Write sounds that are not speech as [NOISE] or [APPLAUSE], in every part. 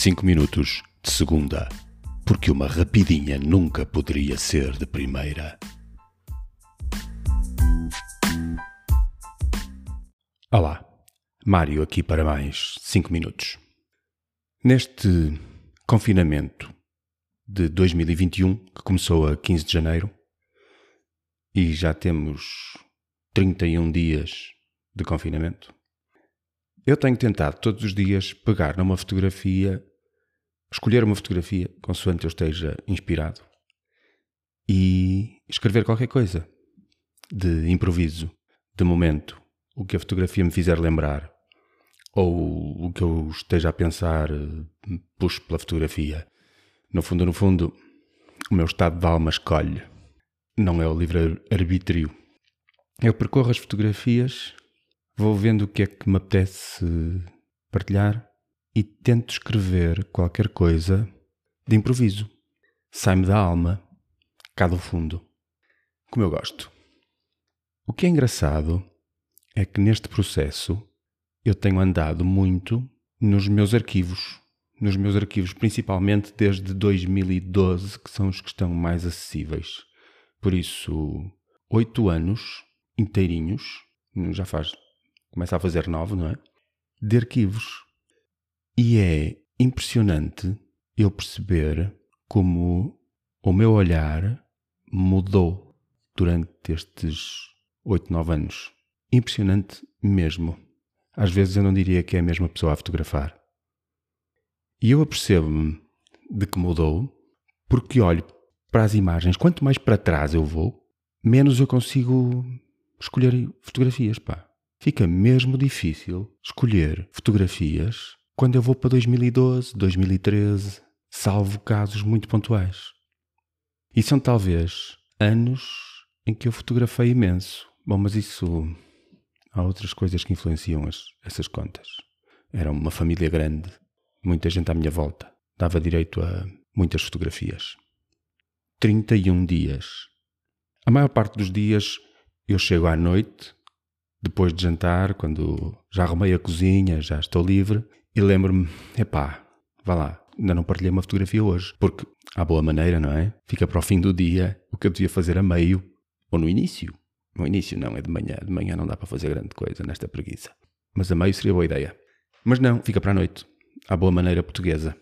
5 minutos de segunda, porque uma rapidinha nunca poderia ser de primeira. Olá, Mário aqui para mais 5 minutos. Neste confinamento de 2021, que começou a 15 de janeiro, e já temos 31 dias de confinamento, eu tenho tentado todos os dias pegar numa fotografia, escolher uma fotografia, consoante eu esteja inspirado, e escrever qualquer coisa de improviso, de momento, o que a fotografia me fizer lembrar, ou o que eu esteja a pensar, puxo pela fotografia. No fundo, no fundo, o meu estado de alma escolhe. Não é o livre-arbítrio. Eu percorro as fotografias vou vendo o que é que me apetece partilhar e tento escrever qualquer coisa de improviso. Sai-me da alma, cá do fundo, como eu gosto. O que é engraçado é que neste processo eu tenho andado muito nos meus arquivos, nos meus arquivos, principalmente desde 2012, que são os que estão mais acessíveis. Por isso, oito anos inteirinhos, já faz começa a fazer nove, não é? De arquivos. E é impressionante eu perceber como o meu olhar mudou durante estes oito, nove anos. Impressionante mesmo. Às vezes eu não diria que é a mesma pessoa a fotografar. E eu apercebo-me de que mudou porque olho para as imagens. Quanto mais para trás eu vou, menos eu consigo escolher fotografias, pá. Fica mesmo difícil escolher fotografias quando eu vou para 2012, 2013, salvo casos muito pontuais. E são talvez anos em que eu fotografei imenso. Bom, mas isso. Há outras coisas que influenciam as, essas contas. Era uma família grande, muita gente à minha volta. Dava direito a muitas fotografias. 31 dias. A maior parte dos dias eu chego à noite depois de jantar, quando já arrumei a cozinha, já estou livre, e lembro-me, epá, vá lá, ainda não partilhei uma fotografia hoje, porque há boa maneira, não é? Fica para o fim do dia o que eu devia fazer a meio, ou no início. No início não, é de manhã. De manhã não dá para fazer grande coisa nesta preguiça. Mas a meio seria boa ideia. Mas não, fica para a noite. À boa maneira portuguesa.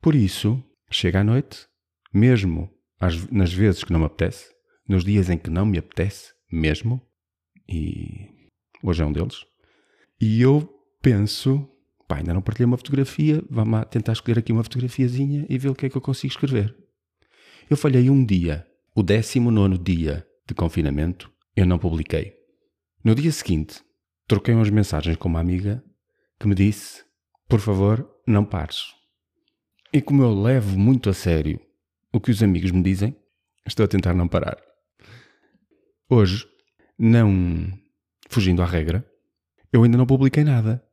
Por isso, chega à noite, mesmo às, nas vezes que não me apetece, nos dias em que não me apetece, mesmo, e hoje é um deles. E eu penso, pá, ainda não partilhei uma fotografia, vamos tentar escolher aqui uma fotografiazinha e ver o que é que eu consigo escrever. Eu falhei um dia, o 19 dia de confinamento, eu não publiquei. No dia seguinte, troquei umas mensagens com uma amiga que me disse: Por favor, não pares. E como eu levo muito a sério o que os amigos me dizem, estou a tentar não parar. Hoje, não fugindo à regra, eu ainda não publiquei nada.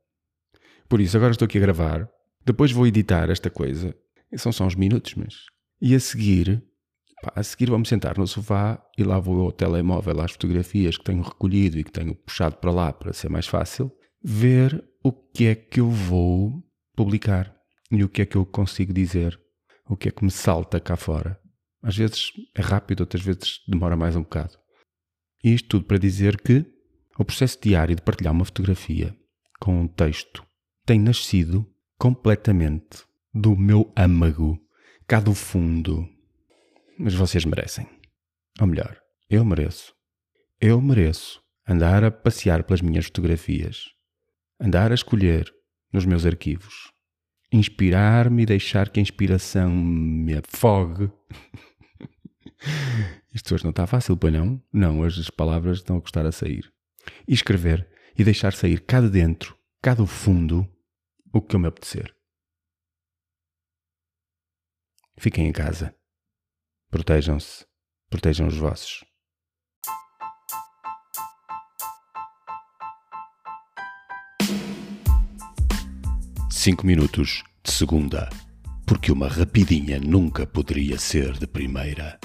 Por isso, agora estou aqui a gravar, depois vou editar esta coisa, são só uns minutos, mas. E a seguir, pá, a seguir vamos sentar no sofá e lá vou ao telemóvel às fotografias que tenho recolhido e que tenho puxado para lá para ser mais fácil, ver o que é que eu vou publicar e o que é que eu consigo dizer, o que é que me salta cá fora. Às vezes é rápido, outras vezes demora mais um bocado. E isto tudo para dizer que o processo diário de partilhar uma fotografia com um texto tem nascido completamente do meu âmago, cá do fundo. Mas vocês merecem. Ou melhor, eu mereço. Eu mereço andar a passear pelas minhas fotografias, andar a escolher nos meus arquivos, inspirar-me e deixar que a inspiração me afogue. [LAUGHS] Isto hoje não está fácil, pois não? Não, hoje as palavras estão a custar a sair e escrever e deixar sair cá de dentro, cá do fundo, o que eu me apetecer. Fiquem em casa. Protejam-se. Protejam os vossos. Cinco minutos de segunda, porque uma rapidinha nunca poderia ser de primeira.